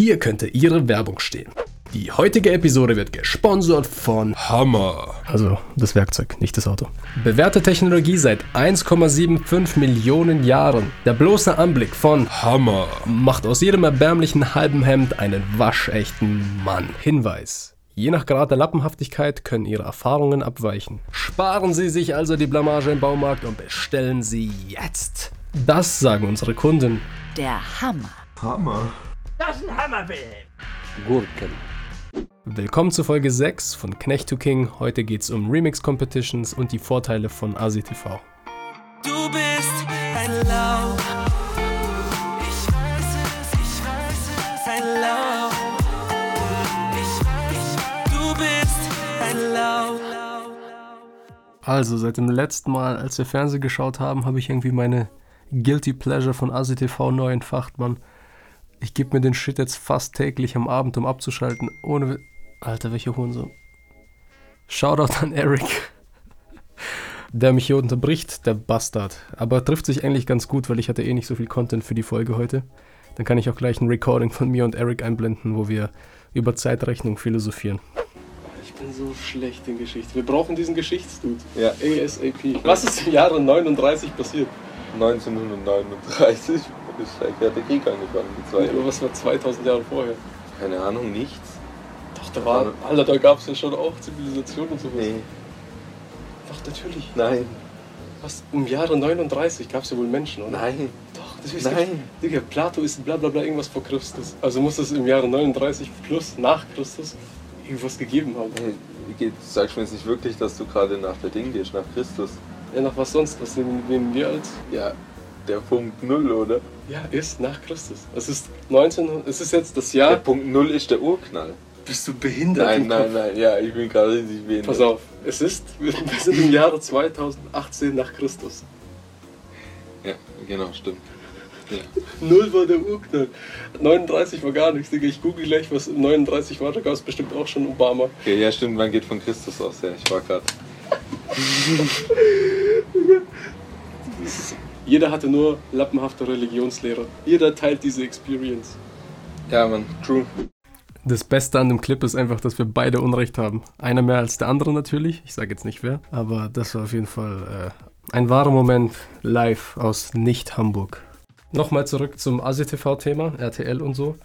hier könnte Ihre Werbung stehen. Die heutige Episode wird gesponsert von Hammer. Also das Werkzeug, nicht das Auto. Bewährte Technologie seit 1,75 Millionen Jahren. Der bloße Anblick von Hammer macht aus jedem erbärmlichen halben Hemd einen waschechten Mann. Hinweis. Je nach Grad der Lappenhaftigkeit können Ihre Erfahrungen abweichen. Sparen Sie sich also die Blamage im Baumarkt und bestellen Sie jetzt. Das sagen unsere Kunden. Der Hammer. Hammer. Das ist ein Hammerfilm. Gurken. Willkommen zu Folge 6 von Knecht to King. Heute geht es um Remix Competitions und die Vorteile von ASI-TV. Du bist ein Lauch. Ich weiß es, ich weiß es, ein Lauch. Ich weiß, du bist ein Lauch. Also, seit dem letzten Mal, als wir Fernsehen geschaut haben, habe ich irgendwie meine Guilty Pleasure von ASI-TV neu entfacht, Mann. Ich gebe mir den Shit jetzt fast täglich am Abend, um abzuschalten. Ohne. Alter, welche Hurensohn. Shoutout an Eric. Der mich hier unterbricht, der Bastard. Aber trifft sich eigentlich ganz gut, weil ich hatte eh nicht so viel Content für die Folge heute. Dann kann ich auch gleich ein Recording von mir und Eric einblenden, wo wir über Zeitrechnung philosophieren. Ich bin so schlecht in Geschichte. Wir brauchen diesen Geschichtsdude. Ja. ASAP. Was ist im Jahre 39 passiert? 1939 ist der Krieg angefangen. Die Nee, zweite. aber was war 2000 Jahre vorher? Keine Ahnung, nichts. Doch, da war. Alter, da gab es ja schon auch Zivilisation und sowas. Nee, Doch, natürlich. nein, Was? Im Jahre 39 gab es ja wohl Menschen, oder? nein. Doch, das ist Nein. Digga, Plato ist bla bla bla irgendwas vor Christus. Also muss es im Jahre 39 plus nach Christus irgendwas gegeben haben. Hey, sagst du mir jetzt nicht wirklich, dass du gerade nach der Ding gehst, nach Christus? Ja, nach was sonst? Was nehmen wir als? Ja, der Punkt Null, oder? Ja, ist nach Christus. Es ist 19. Es ist jetzt das Der Jahr. Punkt Null ist der Urknall. Bist du behindert? Nein, nein, nein, ja, ich bin gerade richtig wenig. Pass auf, es ist. Wir sind im Jahre 2018 nach Christus. Ja, genau, stimmt. Ja. Null war der Urknall. 39 war gar nichts, Digga. Ich google gleich, was 39 war. Da gab es bestimmt auch schon Obama. Okay, ja, stimmt, man geht von Christus aus, ja, ich war gerade. Jeder hatte nur lappenhafte Religionslehrer. Jeder teilt diese Experience. Ja, man, true. Das Beste an dem Clip ist einfach, dass wir beide Unrecht haben. Einer mehr als der andere natürlich. Ich sage jetzt nicht wer. Aber das war auf jeden Fall äh, ein wahrer Moment live aus Nicht-Hamburg. Nochmal zurück zum ASI-TV-Thema, RTL und so.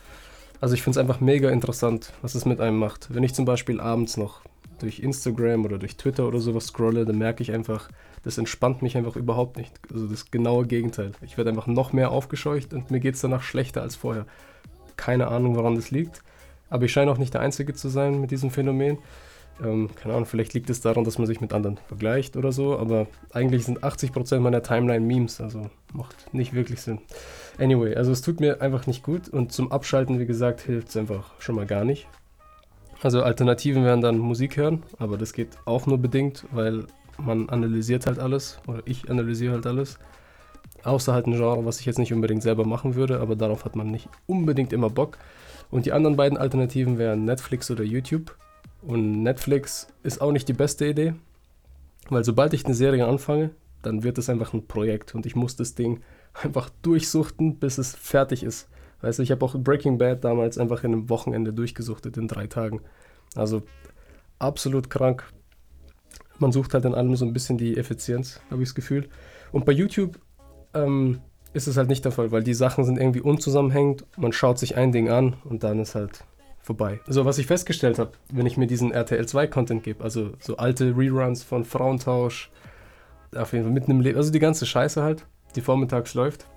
Also ich finde es einfach mega interessant, was es mit einem macht. Wenn ich zum Beispiel abends noch durch Instagram oder durch Twitter oder sowas scrolle, dann merke ich einfach, das entspannt mich einfach überhaupt nicht. Also das genaue Gegenteil. Ich werde einfach noch mehr aufgescheucht und mir geht es danach schlechter als vorher. Keine Ahnung, woran das liegt. Aber ich scheine auch nicht der Einzige zu sein mit diesem Phänomen. Ähm, keine Ahnung, vielleicht liegt es daran, dass man sich mit anderen vergleicht oder so, aber eigentlich sind 80% meiner Timeline Memes, also macht nicht wirklich Sinn. Anyway, also es tut mir einfach nicht gut und zum Abschalten, wie gesagt, hilft es einfach schon mal gar nicht. Also Alternativen wären dann Musik hören, aber das geht auch nur bedingt, weil man analysiert halt alles oder ich analysiere halt alles. Außer halt ein Genre, was ich jetzt nicht unbedingt selber machen würde, aber darauf hat man nicht unbedingt immer Bock. Und die anderen beiden Alternativen wären Netflix oder YouTube. Und Netflix ist auch nicht die beste Idee, weil sobald ich eine Serie anfange, dann wird es einfach ein Projekt und ich muss das Ding einfach durchsuchten, bis es fertig ist. Weißt du, ich habe auch Breaking Bad damals einfach in einem Wochenende durchgesuchtet, in drei Tagen. Also absolut krank. Man sucht halt in allem so ein bisschen die Effizienz, habe ich das Gefühl. Und bei YouTube ähm, ist es halt nicht der Fall, weil die Sachen sind irgendwie unzusammenhängend. Man schaut sich ein Ding an und dann ist halt vorbei. So, was ich festgestellt habe, wenn ich mir diesen RTL 2 Content gebe, also so alte Reruns von Frauentausch, auf jeden Fall mitten im Leben, also die ganze Scheiße halt, die vormittags läuft.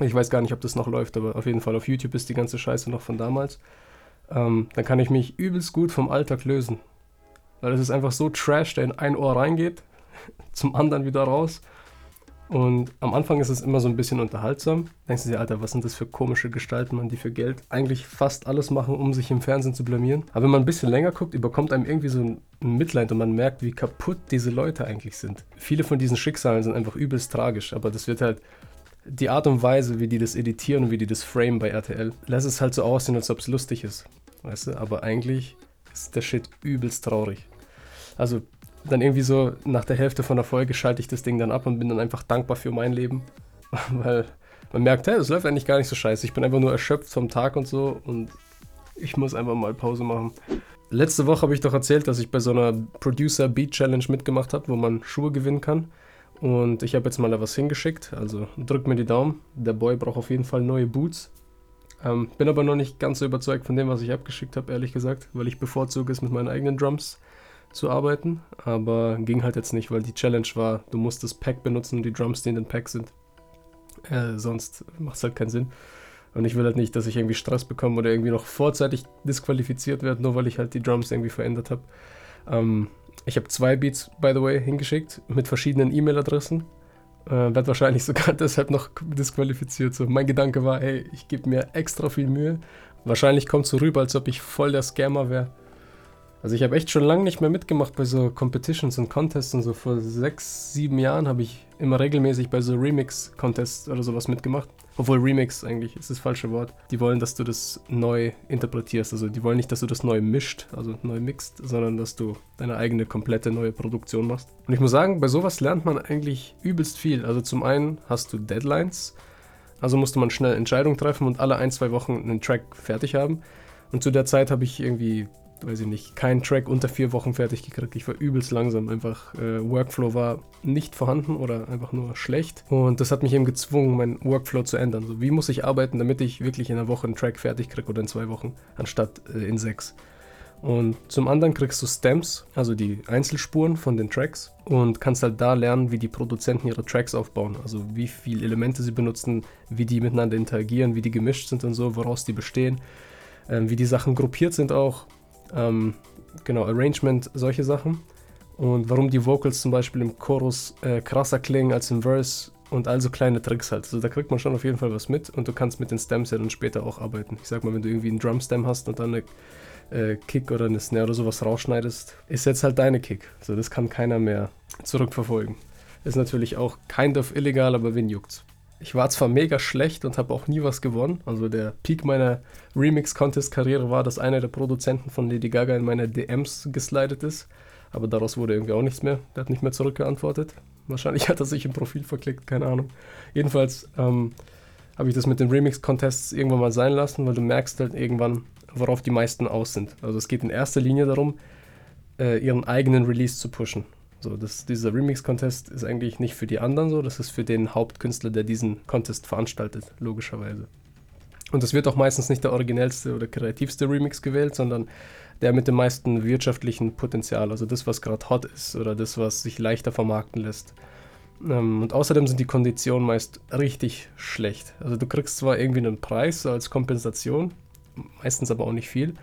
Ich weiß gar nicht, ob das noch läuft, aber auf jeden Fall auf YouTube ist die ganze Scheiße noch von damals. Ähm, dann kann ich mich übelst gut vom Alltag lösen. Weil es ist einfach so Trash, der in ein Ohr reingeht, zum anderen wieder raus. Und am Anfang ist es immer so ein bisschen unterhaltsam. Denkst du dir, Alter, was sind das für komische Gestalten, man, die für Geld eigentlich fast alles machen, um sich im Fernsehen zu blamieren. Aber wenn man ein bisschen länger guckt, überkommt einem irgendwie so ein Mitleid und man merkt, wie kaputt diese Leute eigentlich sind. Viele von diesen Schicksalen sind einfach übelst tragisch, aber das wird halt die Art und Weise, wie die das editieren und wie die das frame bei RTL, lässt es halt so aussehen, als ob es lustig ist. Weißt du? Aber eigentlich ist der Shit übelst traurig. Also dann irgendwie so nach der Hälfte von der Folge schalte ich das Ding dann ab und bin dann einfach dankbar für mein Leben, weil man merkt, hey, das läuft eigentlich gar nicht so scheiße. Ich bin einfach nur erschöpft vom Tag und so und ich muss einfach mal Pause machen. Letzte Woche habe ich doch erzählt, dass ich bei so einer Producer Beat Challenge mitgemacht habe, wo man Schuhe gewinnen kann. Und ich habe jetzt mal da was hingeschickt. Also drückt mir die Daumen. Der Boy braucht auf jeden Fall neue Boots. Ähm, bin aber noch nicht ganz so überzeugt von dem, was ich abgeschickt habe, ehrlich gesagt, weil ich bevorzuge es mit meinen eigenen Drums zu arbeiten. Aber ging halt jetzt nicht, weil die Challenge war, du musst das Pack benutzen und die Drums, die in den Pack sind. Äh, sonst macht es halt keinen Sinn. Und ich will halt nicht, dass ich irgendwie Stress bekomme oder irgendwie noch vorzeitig disqualifiziert werde, nur weil ich halt die Drums irgendwie verändert habe. Ähm, ich habe zwei Beats, by the way, hingeschickt mit verschiedenen E-Mail-Adressen. Äh, werde wahrscheinlich sogar deshalb noch disqualifiziert. So, mein Gedanke war, hey, ich gebe mir extra viel Mühe. Wahrscheinlich kommt es so rüber, als ob ich voll der Scammer wäre. Also ich habe echt schon lange nicht mehr mitgemacht bei so Competitions und Contests und so. Vor sechs, sieben Jahren habe ich immer regelmäßig bei so Remix-Contests oder sowas mitgemacht. Obwohl Remix eigentlich ist das falsche Wort. Die wollen, dass du das neu interpretierst. Also die wollen nicht, dass du das neu mischt, also neu mixt, sondern dass du deine eigene komplette neue Produktion machst. Und ich muss sagen, bei sowas lernt man eigentlich übelst viel. Also zum einen hast du Deadlines. Also musste man schnell Entscheidungen treffen und alle ein, zwei Wochen einen Track fertig haben. Und zu der Zeit habe ich irgendwie weiß ich nicht, keinen Track unter vier Wochen fertig gekriegt. Ich war übelst langsam. Einfach äh, Workflow war nicht vorhanden oder einfach nur schlecht. Und das hat mich eben gezwungen, meinen Workflow zu ändern. So, wie muss ich arbeiten, damit ich wirklich in einer Woche einen Track fertig kriege oder in zwei Wochen, anstatt äh, in sechs. Und zum anderen kriegst du Stems, also die Einzelspuren von den Tracks und kannst halt da lernen, wie die Produzenten ihre Tracks aufbauen. Also wie viele Elemente sie benutzen, wie die miteinander interagieren, wie die gemischt sind und so, woraus die bestehen, äh, wie die Sachen gruppiert sind auch ähm, genau, Arrangement, solche Sachen. Und warum die Vocals zum Beispiel im Chorus äh, krasser klingen als im Verse und also kleine Tricks halt. Also da kriegt man schon auf jeden Fall was mit und du kannst mit den Stems ja dann später auch arbeiten. Ich sag mal, wenn du irgendwie einen Drumstem hast und dann eine äh, Kick oder eine Snare oder sowas rausschneidest, ist jetzt halt deine Kick. Also das kann keiner mehr zurückverfolgen. Ist natürlich auch kind of illegal, aber wen juckt's? Ich war zwar mega schlecht und habe auch nie was gewonnen. Also der Peak meiner Remix-Contest-Karriere war, dass einer der Produzenten von Lady Gaga in meine DMs geslidet ist. Aber daraus wurde irgendwie auch nichts mehr. Der hat nicht mehr zurückgeantwortet. Wahrscheinlich hat er sich im Profil verklickt, keine Ahnung. Jedenfalls ähm, habe ich das mit den Remix-Contests irgendwann mal sein lassen, weil du merkst halt irgendwann, worauf die meisten aus sind. Also es geht in erster Linie darum, äh, ihren eigenen Release zu pushen. So, das, dieser Remix-Contest ist eigentlich nicht für die anderen so, das ist für den Hauptkünstler, der diesen Contest veranstaltet, logischerweise. Und es wird auch meistens nicht der originellste oder kreativste Remix gewählt, sondern der mit dem meisten wirtschaftlichen Potenzial, also das, was gerade hot ist oder das, was sich leichter vermarkten lässt. Ähm, und außerdem sind die Konditionen meist richtig schlecht. Also du kriegst zwar irgendwie einen Preis als Kompensation, meistens aber auch nicht viel,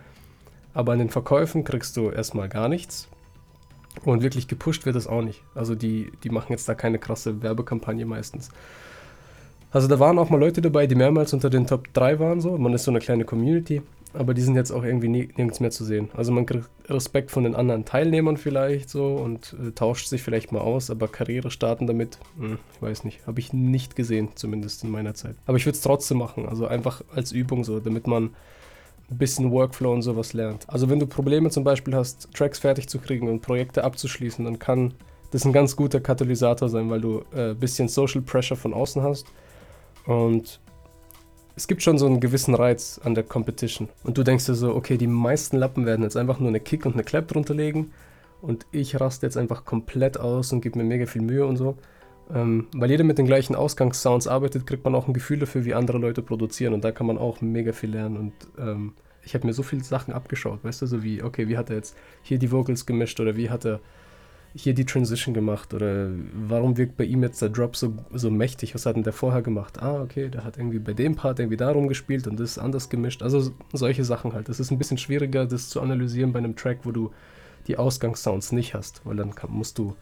aber an den Verkäufen kriegst du erstmal gar nichts und wirklich gepusht wird es auch nicht. Also die, die machen jetzt da keine krasse Werbekampagne meistens. Also da waren auch mal Leute dabei, die mehrmals unter den Top 3 waren so. Man ist so eine kleine Community, aber die sind jetzt auch irgendwie nirgends mehr zu sehen. Also man kriegt Respekt von den anderen Teilnehmern vielleicht so und äh, tauscht sich vielleicht mal aus, aber Karriere starten damit, hm, ich weiß nicht, habe ich nicht gesehen, zumindest in meiner Zeit. Aber ich würde es trotzdem machen, also einfach als Übung so, damit man ein bisschen Workflow und sowas lernt. Also wenn du Probleme zum Beispiel hast, Tracks fertig zu kriegen und Projekte abzuschließen, dann kann das ein ganz guter Katalysator sein, weil du ein äh, bisschen Social Pressure von außen hast. Und es gibt schon so einen gewissen Reiz an der Competition. Und du denkst dir so, okay, die meisten Lappen werden jetzt einfach nur eine Kick und eine Clap drunter legen. Und ich raste jetzt einfach komplett aus und gebe mir mega viel Mühe und so. Ähm, weil jeder mit den gleichen Ausgangssounds arbeitet, kriegt man auch ein Gefühl dafür, wie andere Leute produzieren. Und da kann man auch mega viel lernen. Und ähm, ich habe mir so viele Sachen abgeschaut, weißt du, so wie, okay, wie hat er jetzt hier die Vocals gemischt oder wie hat er hier die Transition gemacht oder warum wirkt bei ihm jetzt der Drop so, so mächtig? Was hat denn der vorher gemacht? Ah, okay, der hat irgendwie bei dem Part irgendwie darum gespielt und das ist anders gemischt. Also solche Sachen halt. Es ist ein bisschen schwieriger, das zu analysieren bei einem Track, wo du die Ausgangssounds nicht hast, weil dann kann, musst du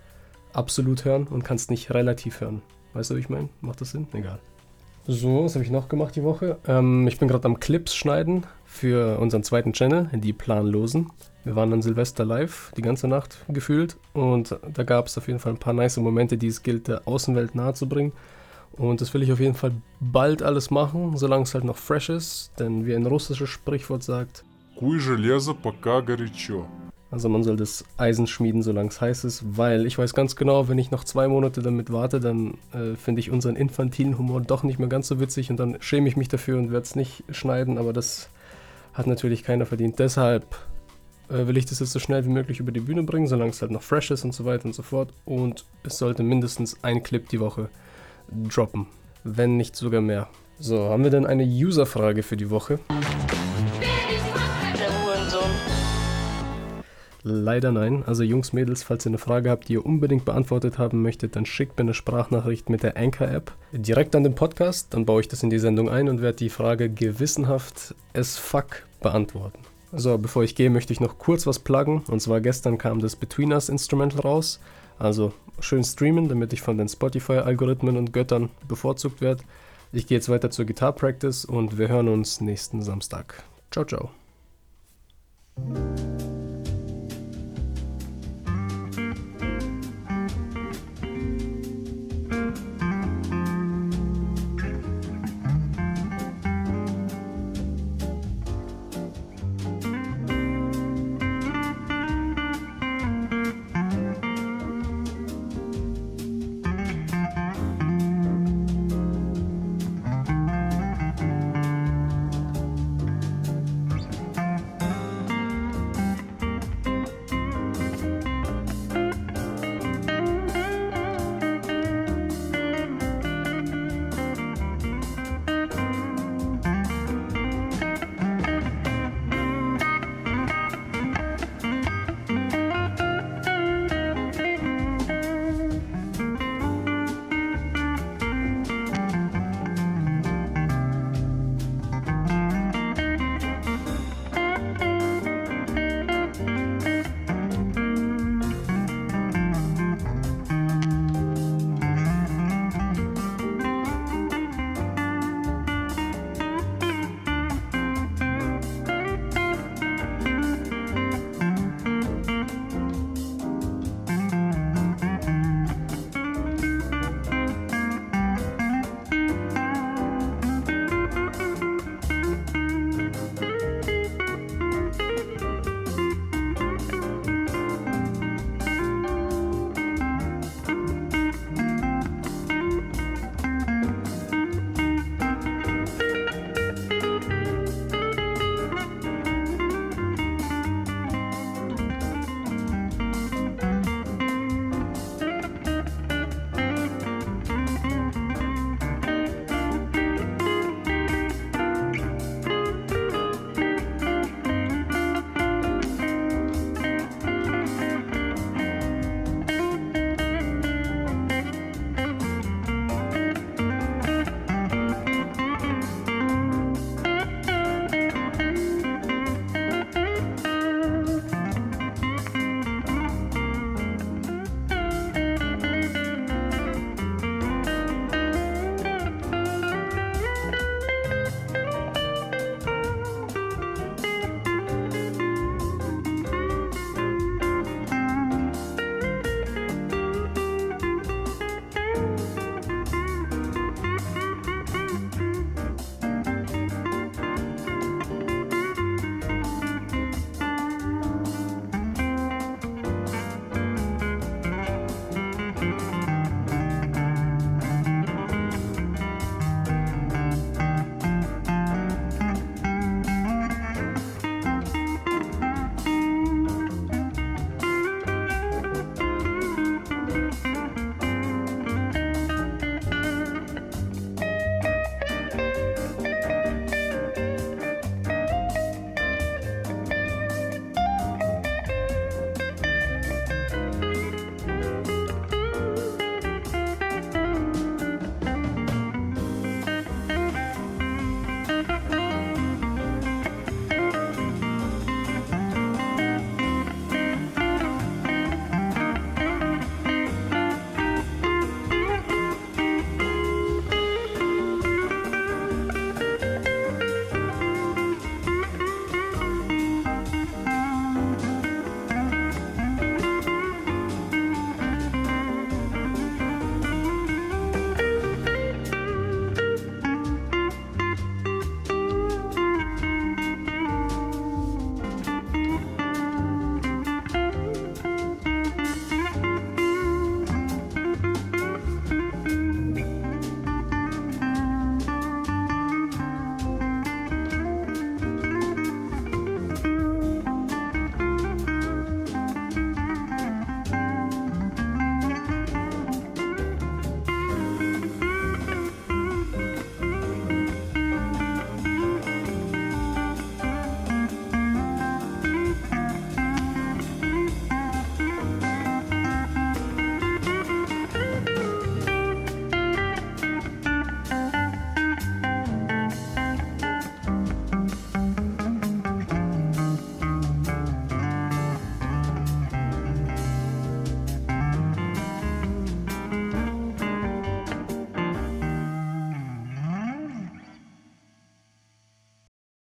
absolut hören und kannst nicht relativ hören. Weißt du, wie ich meine? Macht das Sinn? Egal. So, was habe ich noch gemacht die Woche? Ähm, ich bin gerade am Clips schneiden für unseren zweiten Channel, die Planlosen. Wir waren an Silvester live, die ganze Nacht gefühlt. Und da gab es auf jeden Fall ein paar nice Momente, die es gilt, der Außenwelt nahezubringen. Und das will ich auf jeden Fall bald alles machen, solange es halt noch fresh ist. Denn wie ein russisches Sprichwort sagt, Куй железо, пока горячо. Also man soll das Eisen schmieden, solange es heiß ist, weil ich weiß ganz genau, wenn ich noch zwei Monate damit warte, dann äh, finde ich unseren infantilen Humor doch nicht mehr ganz so witzig und dann schäme ich mich dafür und werde es nicht schneiden, aber das hat natürlich keiner verdient. Deshalb äh, will ich das jetzt so schnell wie möglich über die Bühne bringen, solange es halt noch fresh ist und so weiter und so fort. Und es sollte mindestens ein Clip die Woche droppen, wenn nicht sogar mehr. So, haben wir denn eine User-Frage für die Woche? Leider nein. Also Jungs, Mädels, falls ihr eine Frage habt, die ihr unbedingt beantwortet haben möchtet, dann schickt mir eine Sprachnachricht mit der Anchor-App direkt an den Podcast. Dann baue ich das in die Sendung ein und werde die Frage gewissenhaft as fuck beantworten. So, bevor ich gehe, möchte ich noch kurz was pluggen. Und zwar gestern kam das Between Us Instrumental raus. Also schön streamen, damit ich von den Spotify-Algorithmen und Göttern bevorzugt werde. Ich gehe jetzt weiter zur Guitar Practice und wir hören uns nächsten Samstag. Ciao, ciao.